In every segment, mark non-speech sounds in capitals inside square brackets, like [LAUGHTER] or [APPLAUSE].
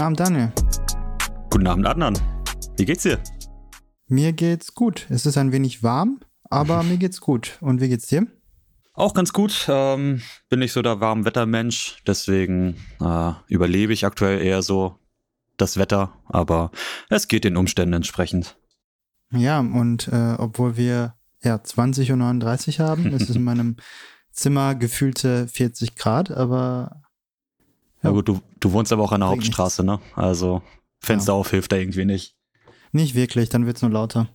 Guten Abend, Daniel. Guten Abend, Adnan. Wie geht's dir? Mir geht's gut. Es ist ein wenig warm, aber [LAUGHS] mir geht's gut. Und wie geht's dir? Auch ganz gut. Ähm, bin nicht so der Warmwettermensch, deswegen äh, überlebe ich aktuell eher so das Wetter, aber es geht den Umständen entsprechend. Ja, und äh, obwohl wir ja 20.39 Uhr haben, ist es in [LAUGHS] meinem Zimmer gefühlte 40 Grad, aber. Ja, gut, du, du wohnst aber auch an der Hauptstraße, nichts. ne? Also Fenster ja. auf hilft da irgendwie nicht. Nicht wirklich, dann wird's nur lauter.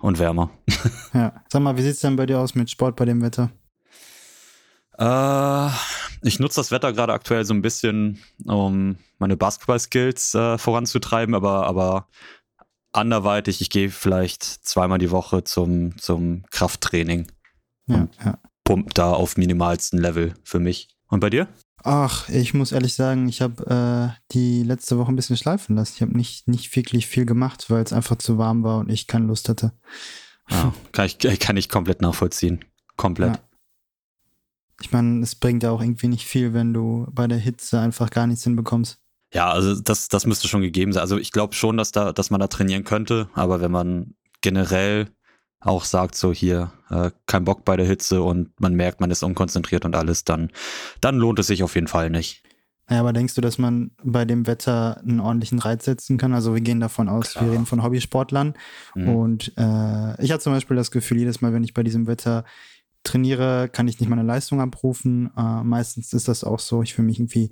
Und wärmer. [LAUGHS] ja. Sag mal, wie sieht's denn bei dir aus mit Sport bei dem Wetter? Äh, ich nutze das Wetter gerade aktuell so ein bisschen, um meine Basketball-Skills äh, voranzutreiben, aber, aber anderweitig, ich gehe vielleicht zweimal die Woche zum, zum Krafttraining. Ja, ja. Pump da auf minimalsten Level für mich. Und bei dir? Ach, ich muss ehrlich sagen, ich habe äh, die letzte Woche ein bisschen schleifen lassen. Ich habe nicht, nicht wirklich viel gemacht, weil es einfach zu warm war und ich keine Lust hatte. Ja, [LAUGHS] kann, ich, kann ich komplett nachvollziehen. Komplett. Ja. Ich meine, es bringt ja auch irgendwie nicht viel, wenn du bei der Hitze einfach gar nichts hinbekommst. Ja, also das, das müsste schon gegeben sein. Also ich glaube schon, dass da, dass man da trainieren könnte, aber wenn man generell auch sagt, so hier, äh, kein Bock bei der Hitze und man merkt, man ist unkonzentriert und alles, dann, dann lohnt es sich auf jeden Fall nicht. Naja, aber denkst du, dass man bei dem Wetter einen ordentlichen Reiz setzen kann? Also wir gehen davon aus, Klar. wir reden von Hobbysportlern. Mhm. Und äh, ich habe zum Beispiel das Gefühl, jedes Mal, wenn ich bei diesem Wetter trainiere, kann ich nicht meine Leistung abrufen. Äh, meistens ist das auch so. Ich fühle mich irgendwie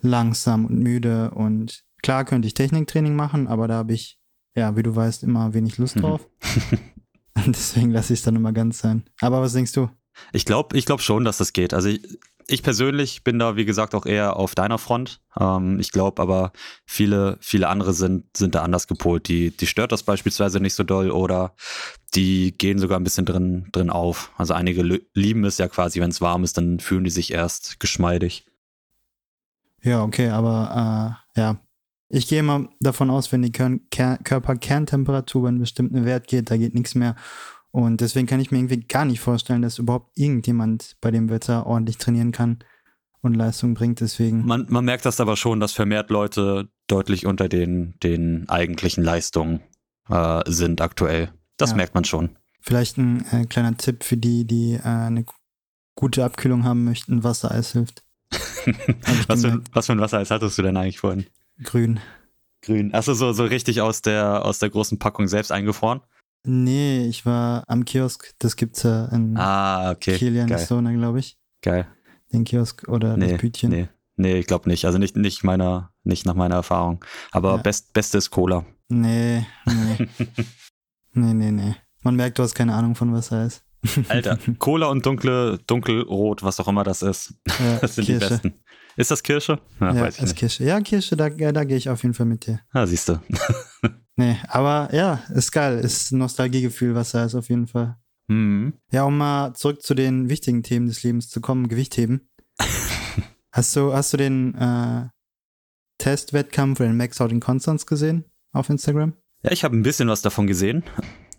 langsam und müde. Und klar könnte ich Techniktraining machen, aber da habe ich, ja, wie du weißt, immer wenig Lust mhm. drauf. [LAUGHS] [LAUGHS] deswegen lasse ich es dann immer ganz sein. Aber was denkst du? Ich glaube ich glaub schon, dass das geht. Also ich, ich persönlich bin da, wie gesagt, auch eher auf deiner Front. Ähm, ich glaube aber, viele, viele andere sind, sind da anders gepolt. Die, die stört das beispielsweise nicht so doll oder die gehen sogar ein bisschen drin, drin auf. Also einige lieben es ja quasi, wenn es warm ist, dann fühlen die sich erst geschmeidig. Ja, okay, aber äh, ja. Ich gehe mal davon aus, wenn die Körperkerntemperatur über einen bestimmten Wert geht, da geht nichts mehr. Und deswegen kann ich mir irgendwie gar nicht vorstellen, dass überhaupt irgendjemand bei dem Wetter ordentlich trainieren kann und Leistung bringt. Deswegen. Man, man merkt das aber schon, dass vermehrt Leute deutlich unter den, den eigentlichen Leistungen äh, sind aktuell. Das ja. merkt man schon. Vielleicht ein äh, kleiner Tipp für die, die äh, eine gute Abkühlung haben möchten. Wassereis hilft. [LAUGHS] was, für, was für ein Wassereis hattest du denn eigentlich vorhin? Grün. Grün. Achso, so, so richtig aus der, aus der großen Packung selbst eingefroren? Nee, ich war am Kiosk. Das gibt's ja in ah, okay. Kilian Stone, glaube ich. Geil. Den Kiosk oder nee, das Bütchen. Nee, nee ich glaube nicht. Also nicht, nicht, meiner, nicht nach meiner Erfahrung. Aber ja. best, Beste ist Cola. Nee, nee. [LAUGHS] nee, nee, nee. Man merkt, du hast keine Ahnung von was er ist. Alter, [LAUGHS] Cola und dunkle, dunkelrot, was auch immer das ist. Ja, [LAUGHS] das sind Kirsche. die besten. Ist das Kirsche? Ja, ja ist nicht. Kirsche. Ja, Kirsche, da, da gehe ich auf jeden Fall mit dir. Ah, siehst du. [LAUGHS] Nee, aber ja, ist geil. Ist ein Nostalgiegefühl, was da ist auf jeden Fall. Mhm. Ja, um mal zurück zu den wichtigen Themen des Lebens zu kommen, Gewichtheben. [LAUGHS] hast du, hast du den äh, Testwettkampf oder den Max Out in Constance gesehen auf Instagram? Ja, ich habe ein bisschen was davon gesehen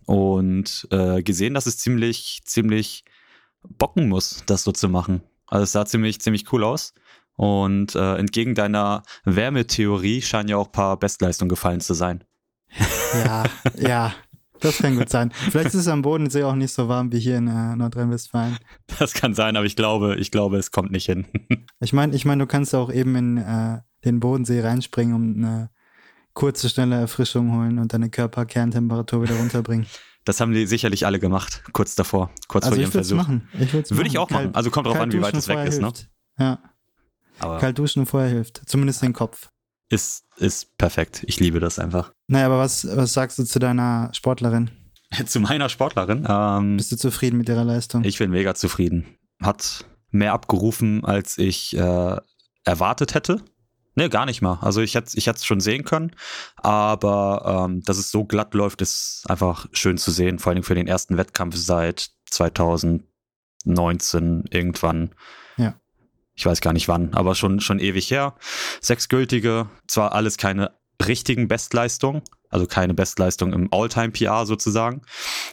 und äh, gesehen, dass es ziemlich, ziemlich bocken muss, das so zu machen. Also es sah ziemlich, ziemlich cool aus. Und äh, entgegen deiner Wärmetheorie scheinen ja auch ein paar Bestleistungen gefallen zu sein. Ja, [LAUGHS] ja. Das kann gut sein. Vielleicht ist es am Bodensee auch nicht so warm wie hier in äh, Nordrhein-Westfalen. Das kann sein, aber ich glaube, ich glaube, es kommt nicht hin. [LAUGHS] Ich meine, ich meine, du kannst auch eben in äh, den Bodensee reinspringen, um eine kurze, schnelle Erfrischung holen und deine Körperkerntemperatur wieder runterbringen. Das haben die sicherlich alle gemacht, kurz davor, kurz also vor ihrem Versuch. Machen. Ich Würde machen. ich auch machen. Also kommt drauf an, wie weit es weg ist, ne? Ja. Aber Kalt duschen vorher hilft. Zumindest den Kopf ist, ist perfekt. Ich liebe das einfach. Naja, aber was, was sagst du zu deiner Sportlerin? [LAUGHS] Zu meiner Sportlerin? Ähm, Bist du zufrieden mit ihrer Leistung? Ich bin mega zufrieden. Hat mehr abgerufen, als ich äh, erwartet hätte. Nee, gar nicht mal. Also ich hätte ich es schon sehen können, aber ähm, dass es so glatt läuft, ist einfach schön zu sehen. Vor allem für den ersten Wettkampf seit 2019 irgendwann. Ich weiß gar nicht wann, aber schon, schon ewig her. Sechs gültige, zwar alles keine richtigen Bestleistungen, also keine Bestleistung im All-Time-PR sozusagen,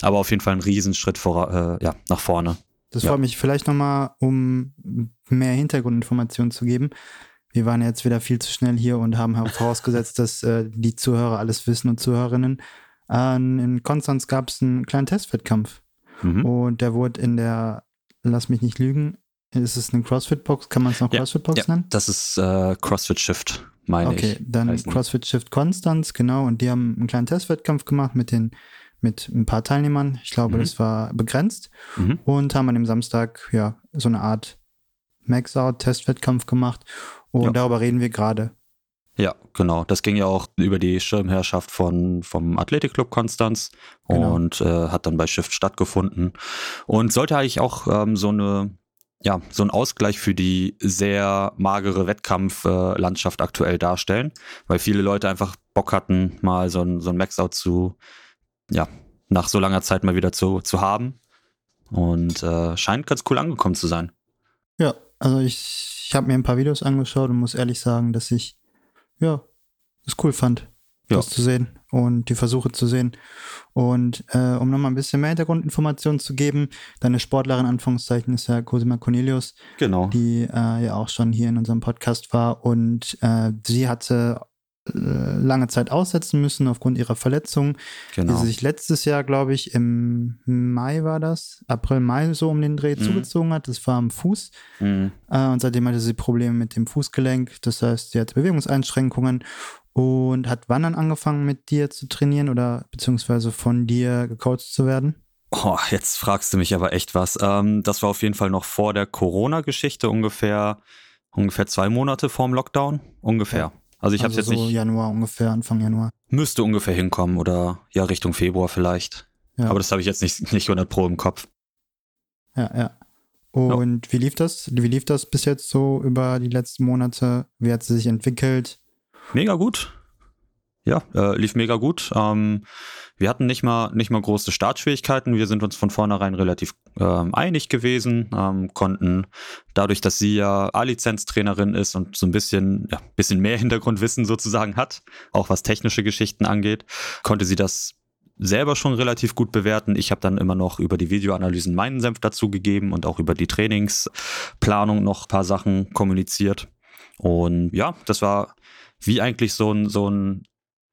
aber auf jeden Fall ein Riesenschritt vor, äh, ja, nach vorne. Das ja. freut mich. Vielleicht nochmal, um mehr Hintergrundinformationen zu geben. wir waren jetzt wieder viel zu schnell hier und haben vorausgesetzt, [LAUGHS] dass äh, die Zuhörer alles wissen und Zuhörerinnen. Äh, in Konstanz gab es einen kleinen Testwettkampf. Mhm. Und der wurde in der, lass mich nicht lügen, ist es eine CrossFit-Box? Kann man es noch CrossFit-Box ja, nennen? Das ist äh, CrossFit Shift, meine okay, ich. Okay, dann CrossFit Shift Konstanz, genau. Und die haben einen kleinen Testwettkampf gemacht mit den mit ein paar Teilnehmern. Ich glaube, mhm. das war begrenzt. Mhm. Und haben an dem Samstag ja so eine Art Max-Out-Testwettkampf gemacht. Und ja. darüber reden wir gerade. Ja, genau. Das ging ja auch über die Schirmherrschaft von, vom Athletikclub Konstanz genau. und äh, hat dann bei Shift stattgefunden. Und sollte eigentlich auch ähm, so eine ja, so ein Ausgleich für die sehr magere Wettkampflandschaft äh, aktuell darstellen, weil viele Leute einfach Bock hatten, mal so ein, so ein Max-Out zu, ja, nach so langer Zeit mal wieder zu, zu haben. Und äh, scheint ganz cool angekommen zu sein. Ja, also ich, ich habe mir ein paar Videos angeschaut und muss ehrlich sagen, dass ich, ja, es cool fand, ja. das zu sehen und die Versuche zu sehen. Und äh, um nochmal ein bisschen mehr Hintergrundinformationen zu geben, deine Sportlerin, Anführungszeichen, ist ja Cosima Cornelius. Genau. Die äh, ja auch schon hier in unserem Podcast war. Und äh, sie hatte äh, lange Zeit aussetzen müssen aufgrund ihrer Verletzung, genau. die sie sich letztes Jahr, glaube ich, im Mai war das, April, Mai so um den Dreh mhm. zugezogen hat. Das war am Fuß. Mhm. Äh, und seitdem hatte sie Probleme mit dem Fußgelenk. Das heißt, sie hatte Bewegungseinschränkungen und hat wann dann angefangen mit dir zu trainieren oder beziehungsweise von dir gecoacht zu werden? Oh, jetzt fragst du mich aber echt was. Ähm, das war auf jeden Fall noch vor der Corona-Geschichte, ungefähr, ungefähr zwei Monate vorm Lockdown. Ungefähr. Ja. Also ich also habe jetzt so nicht. Januar ungefähr, Anfang Januar. Müsste ungefähr hinkommen oder ja, Richtung Februar vielleicht. Ja. Aber das habe ich jetzt nicht, nicht 100 Pro im Kopf. Ja, ja. Und ja. wie lief das? Wie lief das bis jetzt so über die letzten Monate? Wie hat sie sich entwickelt? Mega gut. Ja, äh, lief mega gut. Ähm, wir hatten nicht mal, nicht mal große Startschwierigkeiten. Wir sind uns von vornherein relativ ähm, einig gewesen, ähm, konnten dadurch, dass sie ja A-Lizenz-Trainerin ist und so ein bisschen, ja, bisschen mehr [LAUGHS] Hintergrundwissen sozusagen hat, auch was technische Geschichten angeht, konnte sie das selber schon relativ gut bewerten. Ich habe dann immer noch über die Videoanalysen meinen Senf dazugegeben und auch über die Trainingsplanung noch ein paar Sachen kommuniziert. Und ja, das war wie eigentlich so ein, so ein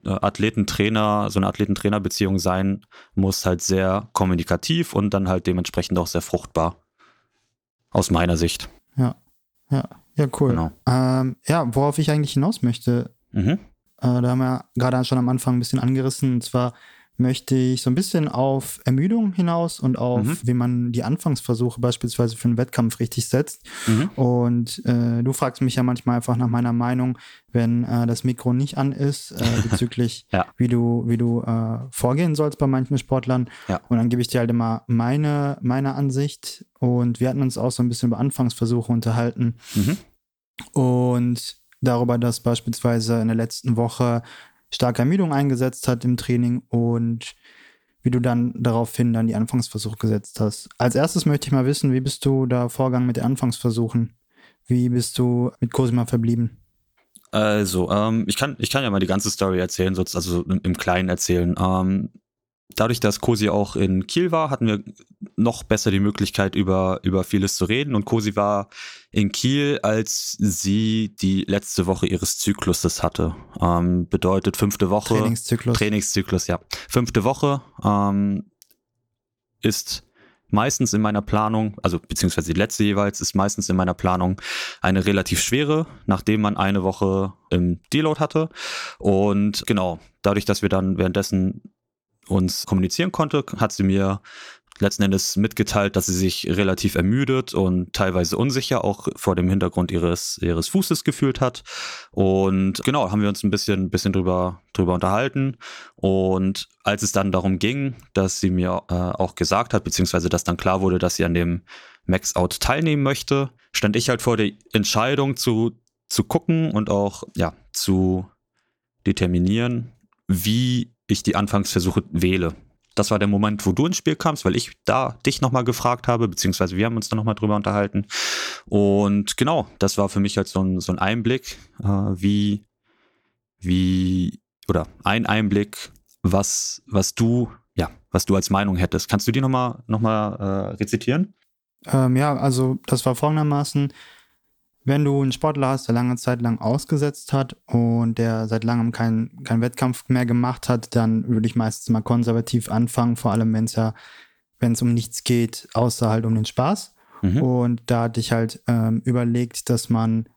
äh, Athletentrainer, so eine Athletentrainerbeziehung sein muss, halt sehr kommunikativ und dann halt dementsprechend auch sehr fruchtbar. Aus meiner Sicht. Ja, ja, ja, cool. Genau. Ähm, ja, worauf ich eigentlich hinaus möchte, mhm. äh, da haben wir gerade schon am Anfang ein bisschen angerissen, und zwar möchte ich so ein bisschen auf Ermüdung hinaus und auf, mhm. wie man die Anfangsversuche beispielsweise für einen Wettkampf richtig setzt. Mhm. Und äh, du fragst mich ja manchmal einfach nach meiner Meinung, wenn äh, das Mikro nicht an ist, äh, [LAUGHS] bezüglich ja. wie du, wie du äh, vorgehen sollst bei manchen Sportlern. Ja. Und dann gebe ich dir halt immer meine, meine Ansicht. Und wir hatten uns auch so ein bisschen über Anfangsversuche unterhalten. Mhm. Und darüber, dass beispielsweise in der letzten Woche starke Ermüdung eingesetzt hat im Training und wie du dann daraufhin dann die Anfangsversuche gesetzt hast. Als erstes möchte ich mal wissen, wie bist du da vorgegangen mit den Anfangsversuchen? Wie bist du mit Cosima verblieben? Also, ähm, ich, kann, ich kann ja mal die ganze Story erzählen, also im, im Kleinen erzählen. Ähm, dadurch, dass Cosi auch in Kiel war, hatten wir noch besser die Möglichkeit, über, über vieles zu reden. Und Cosi war in Kiel, als sie die letzte Woche ihres Zykluses hatte. Ähm, bedeutet fünfte Woche. Trainingszyklus. Trainingszyklus, ja. Fünfte Woche ähm, ist meistens in meiner Planung, also beziehungsweise die letzte jeweils, ist meistens in meiner Planung eine relativ schwere, nachdem man eine Woche im Deload hatte. Und genau, dadurch, dass wir dann währenddessen uns kommunizieren konnte, hat sie mir letzten Endes mitgeteilt, dass sie sich relativ ermüdet und teilweise unsicher auch vor dem Hintergrund ihres, ihres Fußes gefühlt hat. Und genau, haben wir uns ein bisschen, bisschen drüber, drüber unterhalten. Und als es dann darum ging, dass sie mir äh, auch gesagt hat, beziehungsweise dass dann klar wurde, dass sie an dem Max-Out teilnehmen möchte, stand ich halt vor der Entscheidung zu, zu gucken und auch ja, zu determinieren, wie ich die Anfangsversuche wähle. Das war der Moment, wo du ins Spiel kamst, weil ich da dich nochmal gefragt habe, beziehungsweise wir haben uns da nochmal drüber unterhalten. Und genau, das war für mich halt so ein, so ein Einblick, äh, wie, wie, oder ein Einblick, was, was du, ja, was du als Meinung hättest. Kannst du die nochmal noch äh, rezitieren? Ähm, ja, also das war folgendermaßen, wenn du einen Sportler hast, der lange Zeit lang ausgesetzt hat und der seit langem keinen kein Wettkampf mehr gemacht hat, dann würde ich meistens mal konservativ anfangen, vor allem wenn es ja, wenn es um nichts geht, außer halt um den Spaß. Mhm. Und da hatte ich halt ähm, überlegt, dass man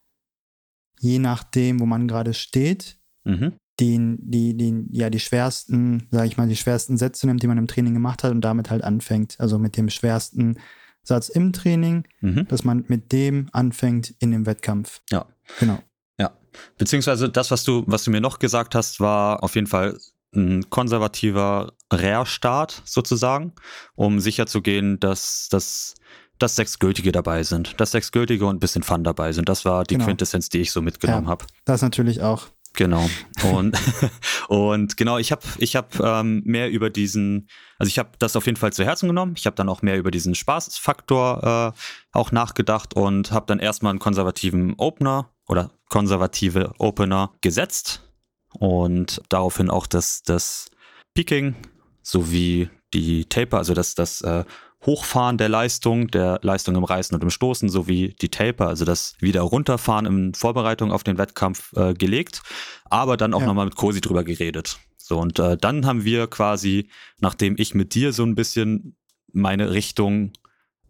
je nachdem, wo man gerade steht, mhm. den, die, die, ja, die schwersten, sage ich mal, die schwersten Sätze nimmt, die man im Training gemacht hat und damit halt anfängt. Also mit dem schwersten Satz im Training, mhm. dass man mit dem anfängt in dem Wettkampf. Ja. Genau. Ja. Beziehungsweise das, was du, was du mir noch gesagt hast, war auf jeden Fall ein konservativer Rare-Start sozusagen, um sicherzugehen, dass, dass, dass sechs Gültige dabei sind, dass sechs Gültige und ein bisschen Fun dabei sind. Das war die genau. Quintessenz, die ich so mitgenommen ja, habe. Das natürlich auch. Genau. Und, [LAUGHS] und genau, ich habe ich hab, ähm, mehr über diesen, also ich habe das auf jeden Fall zu Herzen genommen. Ich habe dann auch mehr über diesen Spaßfaktor äh, auch nachgedacht und habe dann erstmal einen konservativen Opener oder konservative Opener gesetzt und daraufhin auch das, das Peaking sowie die Taper, also das, das äh, Hochfahren der Leistung, der Leistung im Reißen und im Stoßen sowie die Taper, also das wieder runterfahren in Vorbereitung auf den Wettkampf äh, gelegt, aber dann auch ja. nochmal mit Cosi drüber geredet. So, und äh, dann haben wir quasi, nachdem ich mit dir so ein bisschen meine Richtung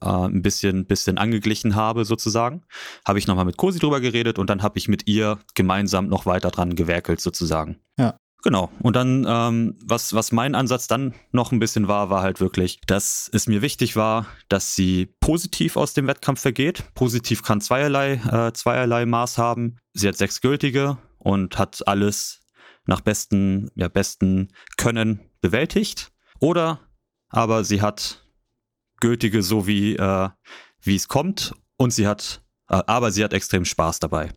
äh, ein bisschen, bisschen angeglichen habe, sozusagen, habe ich nochmal mit Cosi drüber geredet und dann habe ich mit ihr gemeinsam noch weiter dran gewerkelt, sozusagen. Ja. Genau. Und dann, ähm, was, was mein Ansatz dann noch ein bisschen war, war halt wirklich, dass es mir wichtig war, dass sie positiv aus dem Wettkampf vergeht. Positiv kann zweierlei, äh, zweierlei Maß haben. Sie hat sechs gültige und hat alles nach besten, ja, besten Können bewältigt. Oder aber sie hat gültige so wie, äh, wie es kommt und sie hat, äh, aber sie hat extrem Spaß dabei.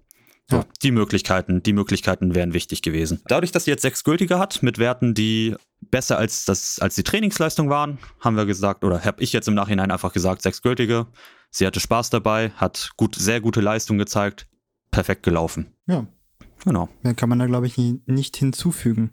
So, ja. die Möglichkeiten, die Möglichkeiten wären wichtig gewesen. Dadurch, dass sie jetzt sechs gültige hat, mit Werten, die besser als das, als die Trainingsleistung waren, haben wir gesagt, oder habe ich jetzt im Nachhinein einfach gesagt, sechs gültige. Sie hatte Spaß dabei, hat gut, sehr gute Leistung gezeigt, perfekt gelaufen. Ja. Genau. Mehr kann man da, glaube ich, nicht hinzufügen.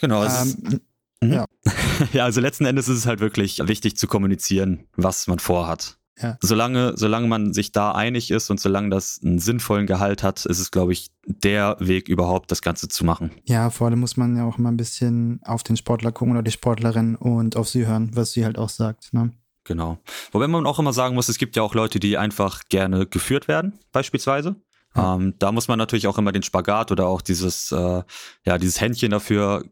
Genau. Ähm, mhm. ja. [LAUGHS] ja, also letzten Endes ist es halt wirklich wichtig zu kommunizieren, was man vorhat. Ja. Solange, solange man sich da einig ist und solange das einen sinnvollen Gehalt hat, ist es, glaube ich, der Weg überhaupt, das Ganze zu machen. Ja, vor allem muss man ja auch mal ein bisschen auf den Sportler gucken oder die Sportlerin und auf sie hören, was sie halt auch sagt. Ne? Genau. Wobei man auch immer sagen muss, es gibt ja auch Leute, die einfach gerne geführt werden, beispielsweise. Ja. Ähm, da muss man natürlich auch immer den Spagat oder auch dieses, äh, ja, dieses Händchen dafür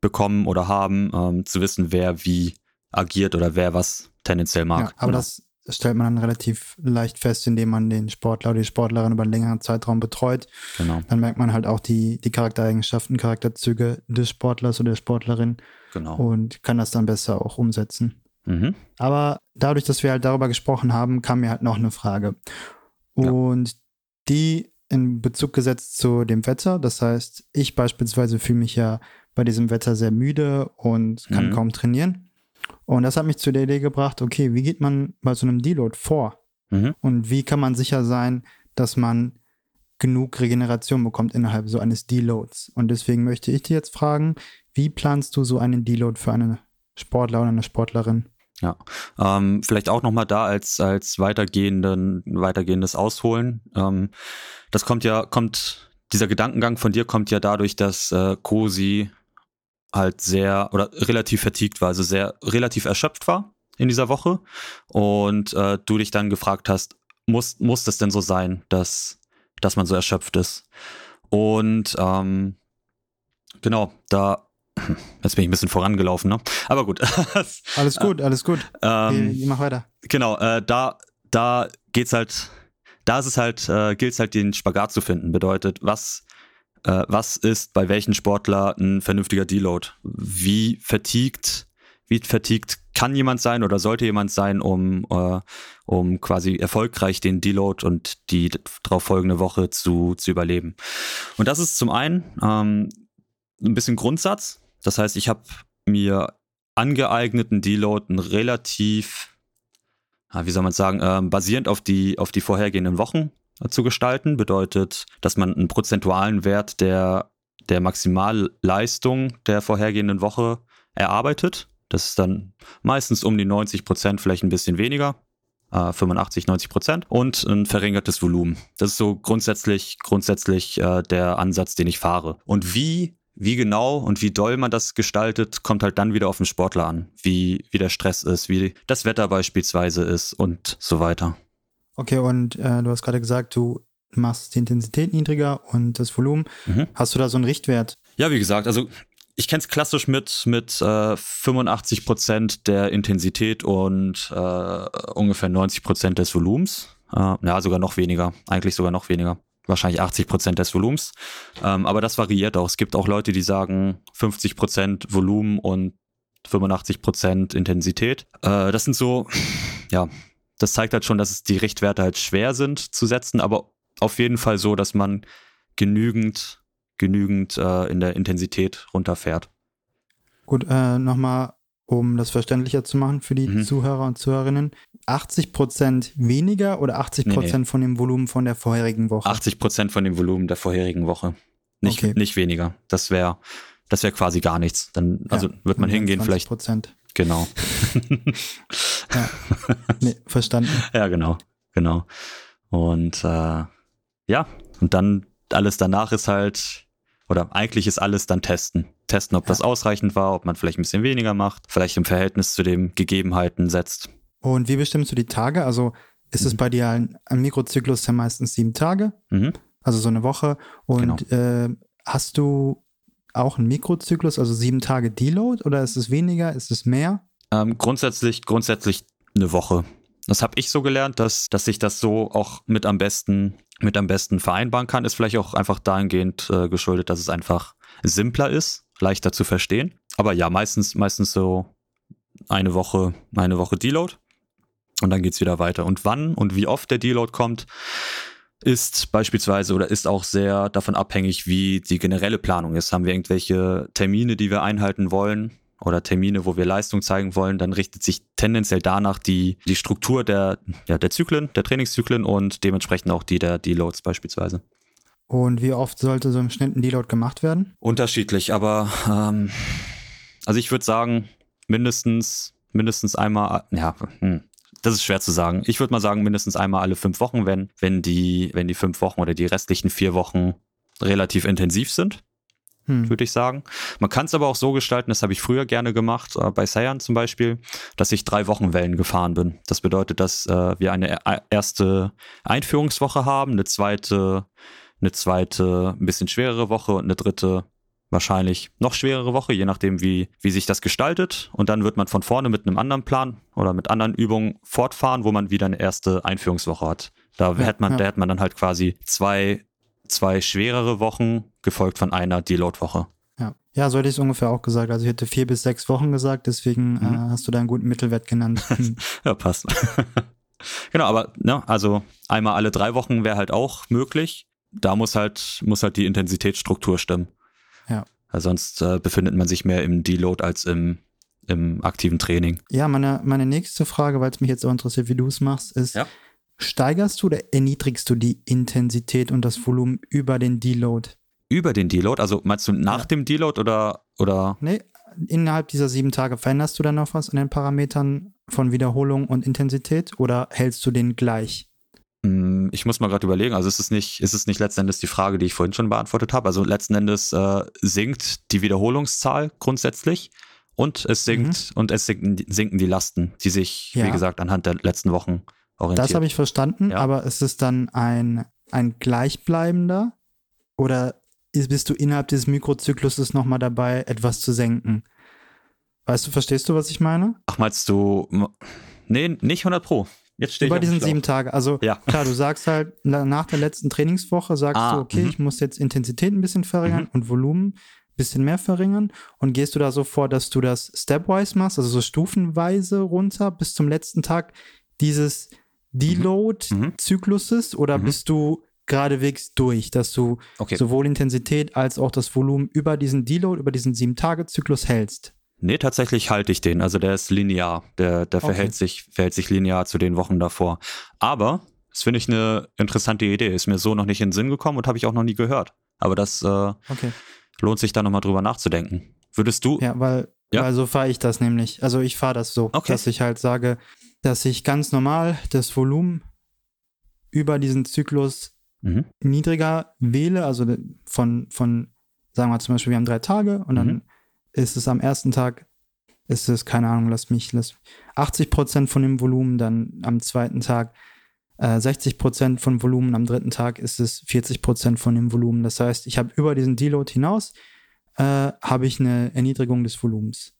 bekommen oder haben, ähm, zu wissen, wer wie agiert oder wer was tendenziell mag. Ja, aber genau. das das stellt man dann relativ leicht fest, indem man den Sportler oder die Sportlerin über einen längeren Zeitraum betreut. Genau. Dann merkt man halt auch die, die Charaktereigenschaften, Charakterzüge des Sportlers oder der Sportlerin. Genau. Und kann das dann besser auch umsetzen. Mhm. Aber dadurch, dass wir halt darüber gesprochen haben, kam mir halt noch eine Frage. Und ja. die in Bezug gesetzt zu dem Wetter. Das heißt, ich beispielsweise fühle mich ja bei diesem Wetter sehr müde und kann mhm. kaum trainieren. Und das hat mich zu der Idee gebracht, okay, wie geht man bei so einem Deload vor? Mhm. Und wie kann man sicher sein, dass man genug Regeneration bekommt innerhalb so eines Deloads? Und deswegen möchte ich dir jetzt fragen, wie planst du so einen Deload für einen Sportler oder eine Sportlerin? Ja, ähm, vielleicht auch nochmal da als, als weitergehenden, weitergehendes Ausholen. Ähm, das kommt ja, kommt, dieser Gedankengang von dir kommt ja dadurch, dass äh, Cosi halt sehr oder relativ vertiegt war, also sehr relativ erschöpft war in dieser Woche und äh, du dich dann gefragt hast, muss, muss das denn so sein, dass, dass man so erschöpft ist? Und ähm, genau, da, [LAUGHS] jetzt bin ich ein bisschen vorangelaufen, ne? Aber gut. [LAUGHS] alles gut, alles gut. Ähm, ich mach weiter. Genau, äh, da, da geht's halt, da ist es halt, äh, gilt es halt, den Spagat zu finden. Bedeutet, was äh, was ist bei welchen Sportler ein vernünftiger Deload? Wie vertiegt, wie vertiegt kann jemand sein oder sollte jemand sein, um, äh, um quasi erfolgreich den Deload und die darauf folgende Woche zu, zu überleben? Und das ist zum einen ähm, ein bisschen Grundsatz. Das heißt, ich habe mir angeeigneten Deload einen relativ wie soll man sagen, äh, basierend auf die, auf die vorhergehenden Wochen zu gestalten. Bedeutet, dass man einen prozentualen Wert der, der Maximalleistung der vorhergehenden Woche erarbeitet. Das ist dann meistens um die 90 Prozent, vielleicht ein bisschen weniger. äh, 85, 90 Prozent und ein verringertes Volumen. Das ist so grundsätzlich, grundsätzlich äh, der Ansatz, den ich fahre. Und wie wie genau und wie doll man das gestaltet, kommt halt dann wieder auf den Sportler an. Wie, wie der Stress ist, wie das Wetter beispielsweise ist und so weiter. Okay, und äh, du hast gerade gesagt, du machst die Intensität niedriger und das Volumen. Mhm. Hast du da so einen Richtwert? Ja, wie gesagt, also ich kenne es klassisch mit, mit äh, 85 Prozent der Intensität und äh, ungefähr 90 Prozent des Volumens. Äh, ja, sogar noch weniger. Eigentlich sogar noch weniger. Wahrscheinlich 80 Prozent des Volumens. Ähm, aber das variiert auch. Es gibt auch Leute, die sagen 50 Prozent Volumen und 85 Prozent Intensität. Äh, das sind so, ja, das zeigt halt schon, dass es die Richtwerte halt schwer sind zu setzen, aber auf jeden Fall so, dass man genügend, genügend äh, in der Intensität runterfährt. Gut, äh, nochmal, um das verständlicher zu machen für die mhm. Zuhörer und Zuhörerinnen. 80 Prozent weniger oder 80 Prozent nee, nee. von dem Volumen von der vorherigen Woche? 80 Prozent von dem Volumen der vorherigen Woche. Nicht, okay. nicht weniger. Das wäre das wäre quasi gar nichts. Dann, also ja, wird man hingehen, vielleicht. Prozent. Genau. [LAUGHS] [LAUGHS] ja. [LAUGHS] Nee, verstanden. Ja, genau, genau. Und äh, ja, und dann alles danach ist halt, oder eigentlich ist alles dann testen. Testen, ob ja. das ausreichend war, ob man vielleicht ein bisschen weniger macht, vielleicht im Verhältnis zu den Gegebenheiten setzt. Und wie bestimmst du die Tage? Also ist mhm. es bei dir ein, ein Mikrozyklus ja meistens sieben Tage, mhm. also so eine Woche. Und genau. äh, hast du auch einen Mikrozyklus, also sieben Tage Deload oder ist es weniger, ist es mehr? Ähm, grundsätzlich, grundsätzlich eine Woche. Das habe ich so gelernt, dass, dass ich das so auch mit am besten, mit am besten vereinbaren kann. Ist vielleicht auch einfach dahingehend äh, geschuldet, dass es einfach simpler ist, leichter zu verstehen. Aber ja, meistens, meistens so eine Woche, eine Woche Deload. Und dann geht es wieder weiter. Und wann und wie oft der Deload kommt, ist beispielsweise oder ist auch sehr davon abhängig, wie die generelle Planung ist. Haben wir irgendwelche Termine, die wir einhalten wollen oder Termine, wo wir Leistung zeigen wollen, dann richtet sich tendenziell danach die, die Struktur der, ja, der Zyklen, der Trainingszyklen und dementsprechend auch die der Deloads beispielsweise. Und wie oft sollte so im Schnitt ein Deload gemacht werden? Unterschiedlich, aber ähm, also ich würde sagen, mindestens, mindestens einmal, ja, hm, das ist schwer zu sagen. Ich würde mal sagen, mindestens einmal alle fünf Wochen, wenn, wenn die, wenn die fünf Wochen oder die restlichen vier Wochen relativ intensiv sind. Hm. Würde ich sagen. Man kann es aber auch so gestalten, das habe ich früher gerne gemacht, äh, bei Saiyan zum Beispiel, dass ich drei Wochenwellen gefahren bin. Das bedeutet, dass äh, wir eine e-, erste Einführungswoche haben, eine zweite, eine zweite, ein bisschen schwerere Woche und eine dritte wahrscheinlich noch schwerere Woche, je nachdem, wie, wie sich das gestaltet. Und dann wird man von vorne mit einem anderen Plan oder mit anderen Übungen fortfahren, wo man wieder eine erste Einführungswoche hat. Da ja, hätte man, ja. da hätte man dann halt quasi zwei, zwei schwerere Wochen, gefolgt von einer Deload-Woche. Ja. ja, so hätte ich es ungefähr auch gesagt. Also ich hätte vier bis sechs Wochen gesagt, deswegen mhm. äh, hast du da einen guten Mittelwert genannt. [LAUGHS] ja, passt. [LAUGHS] genau, aber ne, also einmal alle drei Wochen wäre halt auch möglich. Da muss halt, muss halt die Intensitätsstruktur stimmen. Ja. Weil sonst äh, befindet man sich mehr im Deload als im, im aktiven Training. Ja, meine, meine nächste Frage, weil es mich jetzt auch interessiert, wie du es machst, ist, ja. Steigerst du oder erniedrigst du die Intensität und das Volumen über den Deload? Über den Deload? Also meinst du nach ja. dem Deload oder, oder? Nee, innerhalb dieser sieben Tage veränderst du dann noch was an den Parametern von Wiederholung und Intensität oder hältst du den gleich? Hm, ich muss mal gerade überlegen, also ist es nicht, ist es nicht letzten Endes die Frage, die ich vorhin schon beantwortet habe. Also letzten Endes äh, sinkt die Wiederholungszahl grundsätzlich und es sinkt mhm. und es sinken, sinken, die Lasten, die sich, ja. wie gesagt, anhand der letzten Wochen orientieren. Das habe ich verstanden, ja. aber ist es dann ein, ein gleichbleibender oder bist du innerhalb dieses Mikrozykluses nochmal dabei, etwas zu senken? Weißt du, verstehst du, was ich meine? Ach, meinst du, nee, nicht 100 Pro. Jetzt stehe Über diesen sieben Tage. Also ja. klar, du sagst halt, nach der letzten Trainingswoche sagst ah, du, okay, -hmm. ich muss jetzt Intensität ein bisschen verringern mhm. und Volumen ein bisschen mehr verringern. Und gehst du da so vor, dass du das stepwise machst, also so stufenweise runter bis zum letzten Tag dieses Deload-Zykluses? Mhm. Oder mhm. bist du geradewegs durch, dass du okay. sowohl Intensität als auch das Volumen über diesen Deload, über diesen sieben-Tage-Zyklus hältst? Nee, tatsächlich halte ich den. Also der ist linear. Der, der okay. verhält, sich, verhält sich linear zu den Wochen davor. Aber, das finde ich eine interessante Idee. Ist mir so noch nicht in den Sinn gekommen und habe ich auch noch nie gehört. Aber das äh, okay. lohnt sich da nochmal drüber nachzudenken. Würdest du. Ja, weil, ja? weil so fahre ich das nämlich. Also ich fahre das so, okay. dass ich halt sage, dass ich ganz normal das Volumen über diesen Zyklus mhm. niedriger wähle, also von, von, sagen wir zum Beispiel, wir haben drei Tage und dann mhm. ist es am ersten Tag, ist es, keine Ahnung, lass mich, lass 80 Prozent von dem Volumen, dann am zweiten Tag äh, 60 Prozent von Volumen, am dritten Tag ist es 40 Prozent von dem Volumen. Das heißt, ich habe über diesen Deload hinaus, äh, habe ich eine Erniedrigung des Volumens.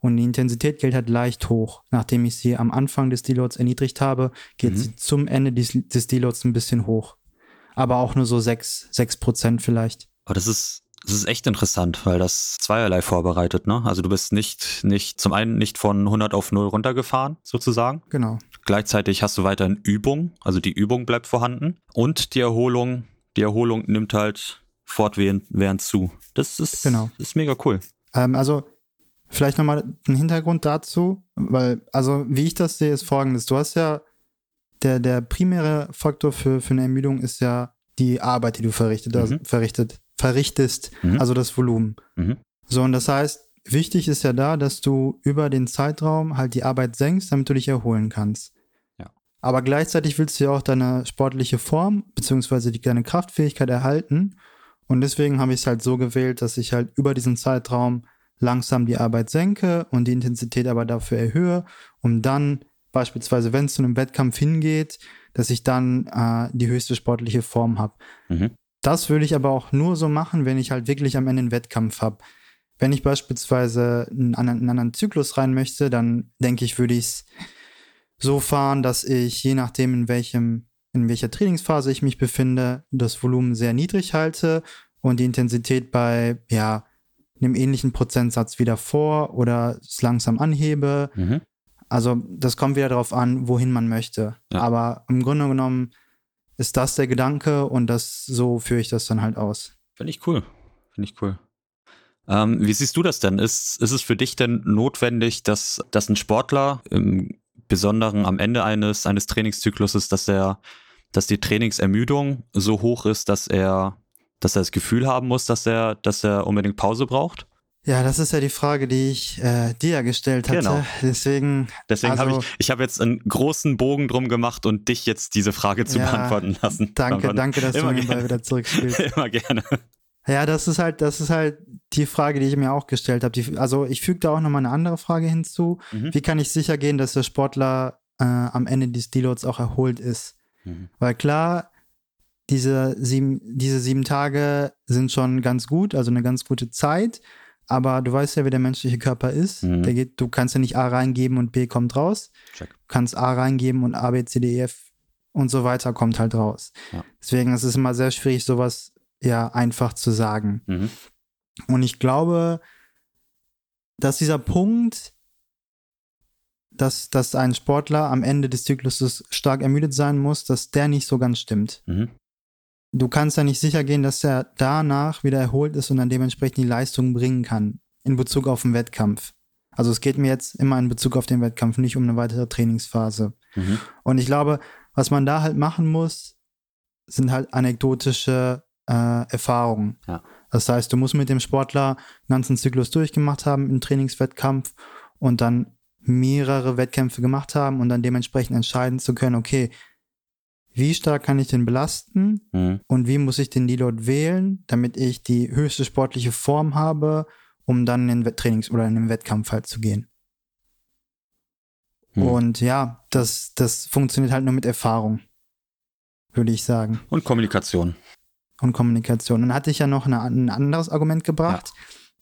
Und die Intensität geht halt leicht hoch. Nachdem ich sie am Anfang des Deloads erniedrigt habe, geht mhm. sie zum Ende des, des Deloads ein bisschen hoch. Aber auch nur so 6, 6 Prozent vielleicht. Aber das ist, das ist echt interessant, weil das zweierlei vorbereitet, ne? Also du bist nicht, nicht, zum einen nicht von 100 auf 0 runtergefahren, sozusagen. Genau. Gleichzeitig hast du weiterhin Übung, also die Übung bleibt vorhanden. Und die Erholung, die Erholung nimmt halt fortwährend zu. Das ist, genau. ist mega cool. Ähm, also Vielleicht nochmal ein Hintergrund dazu, weil, also wie ich das sehe, ist folgendes. Du hast ja, der, der primäre Faktor für, für eine Ermüdung ist ja die Arbeit, die du verrichtet, also mhm. verrichtet, verrichtest, mhm. also das Volumen. Mhm. So, und das heißt, wichtig ist ja da, dass du über den Zeitraum halt die Arbeit senkst, damit du dich erholen kannst. Ja. Aber gleichzeitig willst du ja auch deine sportliche Form beziehungsweise die, deine Kraftfähigkeit erhalten. Und deswegen habe ich es halt so gewählt, dass ich halt über diesen Zeitraum langsam die Arbeit senke und die Intensität aber dafür erhöhe, um dann beispielsweise, wenn es zu einem Wettkampf hingeht, dass ich dann äh, die höchste sportliche Form habe. Mhm. Das würde ich aber auch nur so machen, wenn ich halt wirklich am Ende einen Wettkampf habe. Wenn ich beispielsweise einen anderen, einen anderen Zyklus rein möchte, dann denke ich, würde ich es so fahren, dass ich je nachdem, in welchem, in welcher Trainingsphase ich mich befinde, das Volumen sehr niedrig halte und die Intensität bei, ja, einem ähnlichen Prozentsatz wieder vor oder es langsam anhebe. Mhm. Also das kommt wieder darauf an, wohin man möchte. Ja. Aber im Grunde genommen ist das der Gedanke und das so führe ich das dann halt aus. Finde ich cool. Finde ich cool. Ähm, wie siehst du das denn? Ist, ist es für dich denn notwendig, dass, dass ein Sportler im Besonderen am Ende eines, eines Trainingszykluses, dass er, dass die Trainingsermüdung so hoch ist, dass er dass er das Gefühl haben muss, dass er, dass er unbedingt Pause braucht? Ja, das ist ja die Frage, die ich äh, dir gestellt hatte. Genau. Deswegen, Deswegen also, habe ich, ich habe jetzt einen großen Bogen drum gemacht und dich jetzt diese Frage zu ja, beantworten lassen. Danke, danke, dass Immer du mir mal wieder zurückspielst. [LAUGHS] Immer gerne. Ja, das ist halt, das ist halt die Frage, die ich mir auch gestellt habe. Also ich füge da auch nochmal eine andere Frage hinzu. Mhm. Wie kann ich sicher gehen, dass der Sportler äh, am Ende des Deloads auch erholt ist? Mhm. Weil klar, diese sieben, diese sieben Tage sind schon ganz gut, also eine ganz gute Zeit. Aber du weißt ja, wie der menschliche Körper ist. Mhm. Der geht, du kannst ja nicht A reingeben und B kommt raus. Check. Du kannst A reingeben und A, B, C, D, E, F und so weiter kommt halt raus. Ja. Deswegen ist es immer sehr schwierig, sowas ja einfach zu sagen. Mhm. Und ich glaube, dass dieser Punkt, dass, dass ein Sportler am Ende des Zykluses stark ermüdet sein muss, dass der nicht so ganz stimmt. Mhm du kannst ja nicht sicher gehen, dass er danach wieder erholt ist und dann dementsprechend die Leistung bringen kann in Bezug auf den Wettkampf. Also es geht mir jetzt immer in Bezug auf den Wettkampf, nicht um eine weitere Trainingsphase. Mhm. Und ich glaube, was man da halt machen muss, sind halt anekdotische äh, Erfahrungen. Ja. Das heißt, du musst mit dem Sportler einen ganzen Zyklus durchgemacht haben im Trainingswettkampf und dann mehrere Wettkämpfe gemacht haben und dann dementsprechend entscheiden zu können, okay, wie stark kann ich den belasten mhm. und wie muss ich den Deload wählen, damit ich die höchste sportliche Form habe, um dann in den Trainings- oder in den Wettkampf halt zu gehen. Mhm. Und ja, das, das funktioniert halt nur mit Erfahrung, würde ich sagen. Und Kommunikation. Und Kommunikation. Dann hatte ich ja noch eine, ein anderes Argument gebracht.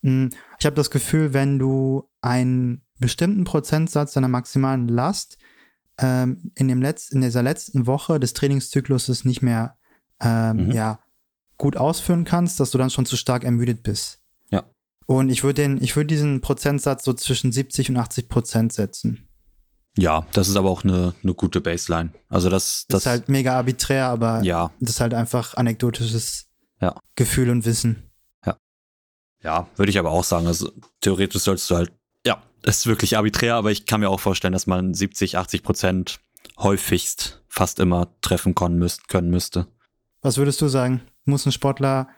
Ja. Hm, ich habe das Gefühl, wenn du einen bestimmten Prozentsatz deiner maximalen Last ähm, in, dem Letz-, in dieser letzten Woche des Trainingszykluses nicht mehr ähm, mhm. ja, gut ausführen kannst, dass du dann schon zu stark ermüdet bist. Ja. Und ich würde den, diesen Prozentsatz so zwischen 70 und 80 Prozent setzen. Ja, das ist aber auch eine, eine gute Baseline. Also das, das, ist halt mega arbiträr, aber ja. das ist halt einfach anekdotisches ja. Gefühl und Wissen. Ja. Ja, würde ich aber auch sagen. Also theoretisch sollst du halt ist wirklich arbiträr, aber ich kann mir auch vorstellen, dass man 70, 80 Prozent häufigst fast immer treffen können, müsst, können müsste. Was würdest du sagen? Muss ein Sportler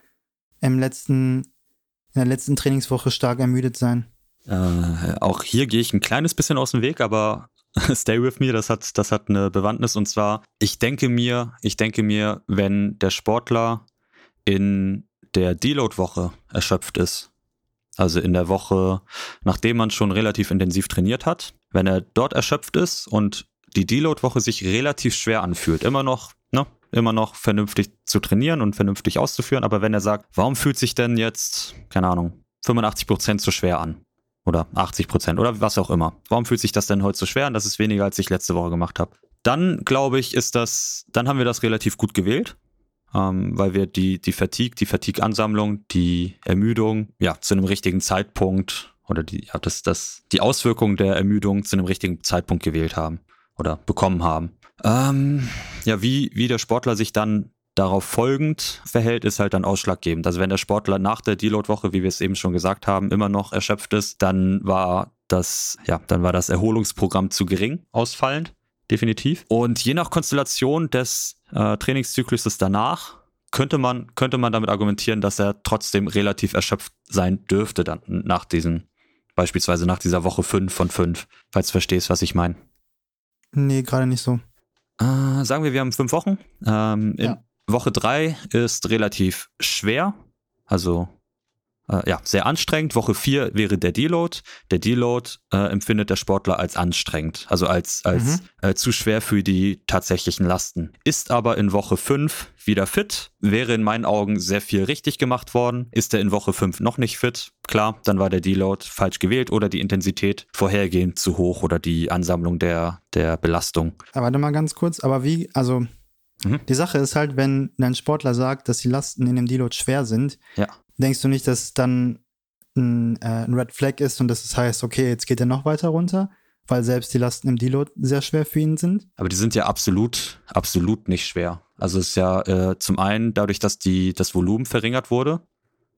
im letzten, in der letzten Trainingswoche stark ermüdet sein? Äh, auch hier gehe ich ein kleines bisschen aus dem Weg, aber [LAUGHS] Stay with me, das hat, das hat eine Bewandtnis und zwar, ich denke mir, ich denke mir, wenn der Sportler in der Deload-Woche erschöpft ist, also in der Woche, nachdem man schon relativ intensiv trainiert hat, wenn er dort erschöpft ist und die Deload-Woche sich relativ schwer anfühlt, immer noch, ne, immer noch vernünftig zu trainieren und vernünftig auszuführen, aber wenn er sagt, warum fühlt sich denn jetzt, keine Ahnung, 85 Prozent zu schwer an? Oder 80 Prozent oder was auch immer. Warum fühlt sich das denn heute so schwer an? Das ist weniger, als ich letzte Woche gemacht habe. Dann glaube ich, ist das, dann haben wir das relativ gut gewählt, ähm, weil wir die, die Fatigue, die Fatigue-Ansammlung, die Ermüdung, ja, zu einem richtigen Zeitpunkt oder die, ja, das, das, die Auswirkungen der Ermüdung zu einem richtigen Zeitpunkt gewählt haben oder bekommen haben. Ähm, ja, wie, wie der Sportler sich dann darauf folgend verhält, ist halt dann ausschlaggebend. Also wenn der Sportler nach der Deload-Woche, wie wir es eben schon gesagt haben, immer noch erschöpft ist, dann war das, ja, dann war das Erholungsprogramm zu gering ausfallend, definitiv. Und je nach Konstellation des äh, Trainingszykluses danach könnte man, könnte man damit argumentieren, dass er trotzdem relativ erschöpft sein dürfte dann nach diesen, beispielsweise nach dieser Woche 5 von 5, falls du verstehst, was ich meine. Nee, gerade nicht so. Äh, sagen wir, wir haben fünf Wochen. Ähm, ja. Woche 3 ist relativ schwer, also äh, ja, sehr anstrengend. Woche 4 wäre der Deload. Der Deload äh, empfindet der Sportler als anstrengend, also als, als mhm. äh, zu schwer für die tatsächlichen Lasten. Ist aber in Woche 5 wieder fit, wäre in meinen Augen sehr viel richtig gemacht worden. Ist er in Woche 5 noch nicht fit? Klar, dann war der Deload falsch gewählt oder die Intensität vorhergehend zu hoch oder die Ansammlung der, der Belastung. Aber warte mal ganz kurz, aber wie, also Mhm. Die Sache ist halt, wenn ein Sportler sagt, dass die Lasten in dem Deload schwer sind, ja. Denkst du nicht, dass dann ein, äh, ein Red Flag ist und dass es heißt, okay, jetzt geht er noch weiter runter, weil selbst die Lasten im Deload sehr schwer für ihn sind? Aber die sind ja absolut, absolut nicht schwer. Also es ist ja äh, zum einen dadurch, dass die, das Volumen verringert wurde,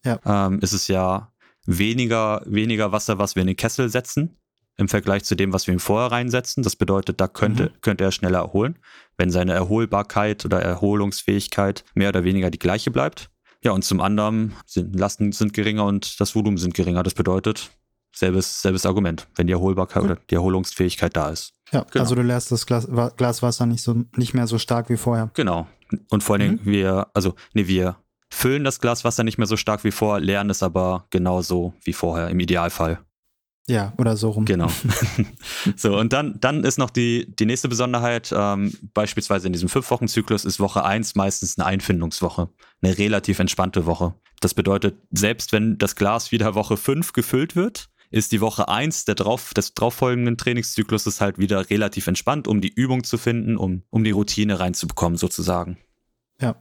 ja. ähm, ist es ja weniger, weniger Wasser, was wir in den Kessel setzen im Vergleich zu dem, was wir ihm vorher reinsetzen. Das bedeutet, da könnte, mhm. könnte er schneller erholen, wenn seine Erholbarkeit oder Erholungsfähigkeit mehr oder weniger die gleiche bleibt. Ja, und zum anderen sind Lasten sind geringer und das Volumen sind geringer. Das bedeutet, selbes, selbes Argument, wenn die Erholbarkeit Gut. oder die Erholungsfähigkeit da ist. Ja, genau. also du lässt das Glas, Glas Wasser nicht so nicht mehr so stark wie vorher. Genau. Und vor allen Dingen, mhm. wir, also, nee, wir füllen das Glas Wasser nicht mehr so stark wie vorher, leeren es aber genauso wie vorher, im Idealfall. Ja, oder so rum. Genau. [LAUGHS] so, und dann, dann ist noch die, die nächste Besonderheit, ähm, beispielsweise in diesem Fünf-Wochen-Zyklus ist Woche 1 meistens eine Einfindungswoche, eine relativ entspannte Woche. Das bedeutet, selbst wenn das Glas wieder Woche 5 gefüllt wird, ist die Woche 1 der drauf, des darauffolgenden Trainingszykluses halt wieder relativ entspannt, um die Übung zu finden, um, um die Routine reinzubekommen, sozusagen. Ja.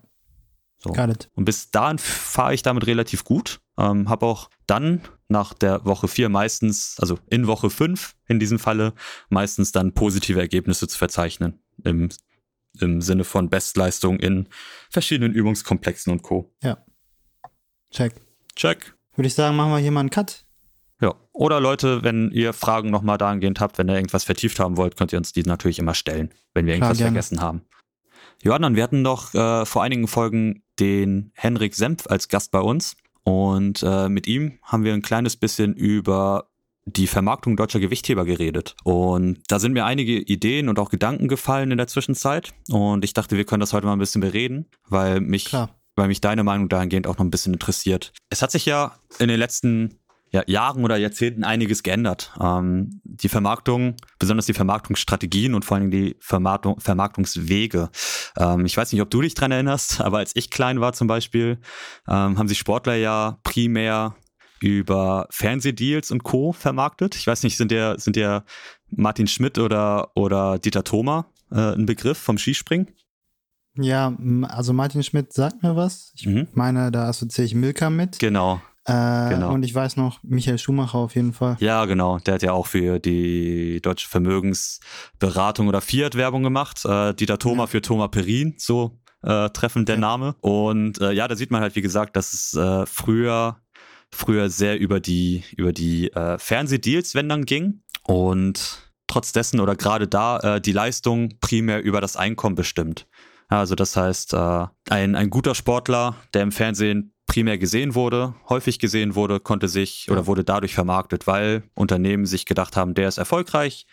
So. Und bis dahin fahre ich damit relativ gut. Ähm, habe auch dann nach der Woche 4 meistens, also in Woche 5 in diesem Falle, meistens dann positive Ergebnisse zu verzeichnen. Im, im Sinne von Bestleistung in verschiedenen Übungskomplexen und Co. Ja. Check. Check. Würde ich sagen, machen wir hier mal einen Cut. Ja. Oder Leute, wenn ihr Fragen nochmal dahingehend habt, wenn ihr irgendwas vertieft haben wollt, könnt ihr uns die natürlich immer stellen, wenn wir irgendwas Klar, vergessen haben. Johanna, wir hatten doch äh, vor einigen Folgen den Henrik Senf als Gast bei uns. Und äh, mit ihm haben wir ein kleines bisschen über die Vermarktung deutscher Gewichtheber geredet. Und da sind mir einige Ideen und auch Gedanken gefallen in der Zwischenzeit. Und ich dachte, wir können das heute mal ein bisschen bereden, weil mich, Klar. weil mich deine Meinung dahingehend auch noch ein bisschen interessiert. Es hat sich ja in den letzten ja, Jahren oder Jahrzehnten einiges geändert. Ähm, die Vermarktung, besonders die Vermarktungsstrategien und vor allem die Vermarktung, Vermarktungswege. Ähm, ich weiß nicht, ob du dich dran erinnerst, aber als ich klein war zum Beispiel, ähm, haben sich Sportler ja primär über Fernsehdeals und Co. vermarktet. Ich weiß nicht, sind der, sind der Martin Schmidt oder, oder Dieter Thoma äh, ein Begriff vom Skispringen? Ja, also Martin Schmidt sagt mir was. Ich mhm. meine, da assoziiere ich Milka mit. Genau. Äh, genau. Und ich weiß noch, Michael Schumacher auf jeden Fall. Ja, genau. Der hat ja auch für die deutsche Vermögensberatung oder Fiat Werbung gemacht. Äh, Dieter Thoma ja. für Thoma Perin, so äh, treffend der ja. Name. Und äh, ja, da sieht man halt, wie gesagt, dass es äh, früher, früher sehr über die, über die äh, Fernsehdeals, wenn dann ging. Und trotz dessen oder gerade da äh, die Leistung primär über das Einkommen bestimmt. Also das heißt, äh, ein, ein guter Sportler, der im Fernsehen primär gesehen wurde, häufig gesehen wurde, konnte sich oder wurde dadurch vermarktet, weil Unternehmen sich gedacht haben, der ist erfolgreich,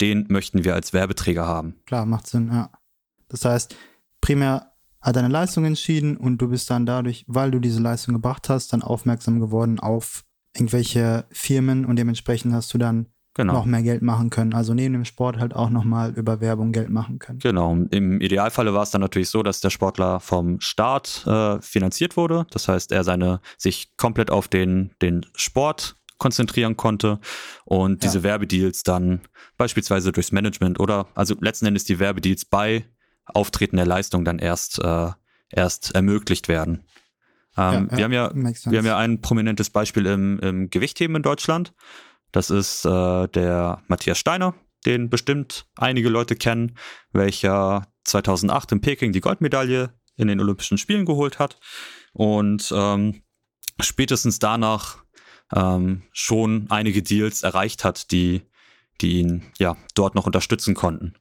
den möchten wir als Werbeträger haben. Klar, macht Sinn, ja. Das heißt, primär hat deine Leistung entschieden und du bist dann dadurch, weil du diese Leistung gebracht hast, dann aufmerksam geworden auf irgendwelche Firmen und dementsprechend hast du dann genau. noch mehr Geld machen können. Also neben dem Sport halt auch nochmal über Werbung Geld machen können. Genau. Im Idealfalle war es dann natürlich so, dass der Sportler vom Staat äh, finanziert wurde. Das heißt, er seine sich komplett auf den, den Sport konzentrieren konnte und ja. diese Werbedeals dann beispielsweise durchs Management oder also letzten Endes die Werbedeals bei Auftreten der Leistung dann erst, äh, erst ermöglicht werden. Ähm, ja, wir, haben ja, wir haben ja ein prominentes Beispiel im, im Gewichtheben in Deutschland. Das ist äh, der Matthias Steiner, den bestimmt einige Leute kennen, welcher 2008 in Peking die Goldmedaille in den Olympischen Spielen geholt hat und ähm, spätestens danach ähm, schon einige Deals erreicht hat, die, die ihn ja dort noch unterstützen konnten.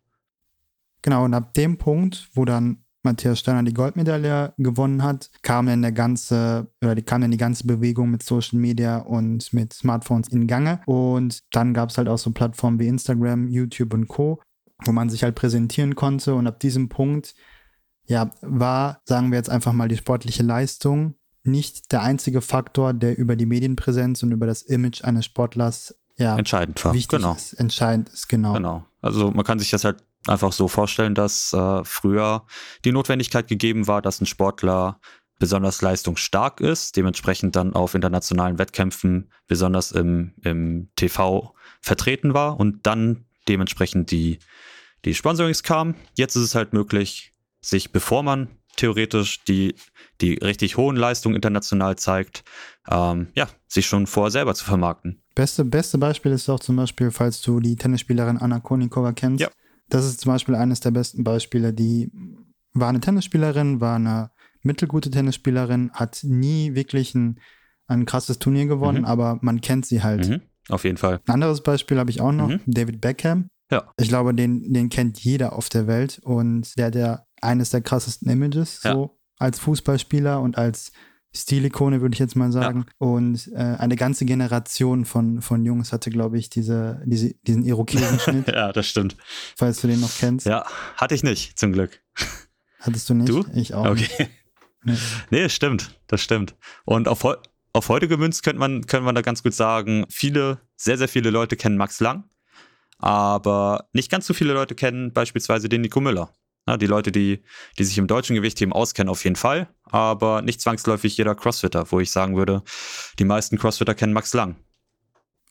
Genau, und ab dem Punkt, wo dann Matthias Steiner die Goldmedaille gewonnen hat, kam dann der ganze, oder die kam dann die ganze Bewegung mit Social Media und mit Smartphones in Gange. Und dann gab es halt auch so Plattformen wie Instagram, YouTube und Co., wo man sich halt präsentieren konnte. Und ab diesem Punkt, ja, war, sagen wir jetzt einfach mal, die sportliche Leistung nicht der einzige Faktor, der über die Medienpräsenz und über das Image eines Sportlers ja, entscheidend war. Wichtig genau. ist, entscheidend ist, genau. Genau. Also man kann sich das halt einfach so vorstellen, dass äh, früher die Notwendigkeit gegeben war, dass ein Sportler besonders leistungsstark ist, dementsprechend dann auf internationalen Wettkämpfen besonders im, im TV vertreten war und dann dementsprechend die, die Sponsorings kamen. Jetzt ist es halt möglich, sich, bevor man theoretisch die, die richtig hohen Leistungen international zeigt, ähm, ja, sich schon vorher selber zu vermarkten. Beste, beste Beispiel ist auch zum Beispiel, falls du die Tennisspielerin Anna Konikova kennst. Ja. Das ist zum Beispiel eines der besten Beispiele. Die war eine Tennisspielerin, war eine mittelgute Tennisspielerin, hat nie wirklich ein, ein krasses Turnier gewonnen, mhm. aber man kennt sie halt. Mhm. Auf jeden Fall. Ein anderes Beispiel habe ich auch noch, mhm. David Beckham. Ja. Ich glaube, den, den kennt jeder auf der Welt und der hat ja eines der krassesten Images, ja. so als Fußballspieler und als Stilikone, würde ich jetzt mal sagen. Ja. Und äh, eine ganze Generation von, von Jungs hatte, glaube ich, diese, diese, diesen Irokesenschnitt. [LAUGHS] ja, das stimmt. Falls du den noch kennst. Ja, hatte ich nicht, zum Glück. Hattest du nicht? Du? Ich auch. Okay. Nee, nee stimmt, das stimmt. Und auf, auf heute gemünzt könnte man, könnte man da ganz gut sagen, viele, sehr, sehr viele Leute kennen Max Lang, aber nicht ganz so viele Leute kennen beispielsweise den Nico Müller. Na, die Leute, die, die sich im deutschen Gewichtheben auskennen, auf jeden Fall, aber nicht zwangsläufig jeder Crossfitter, wo ich sagen würde, die meisten Crossfitter kennen Max Lang.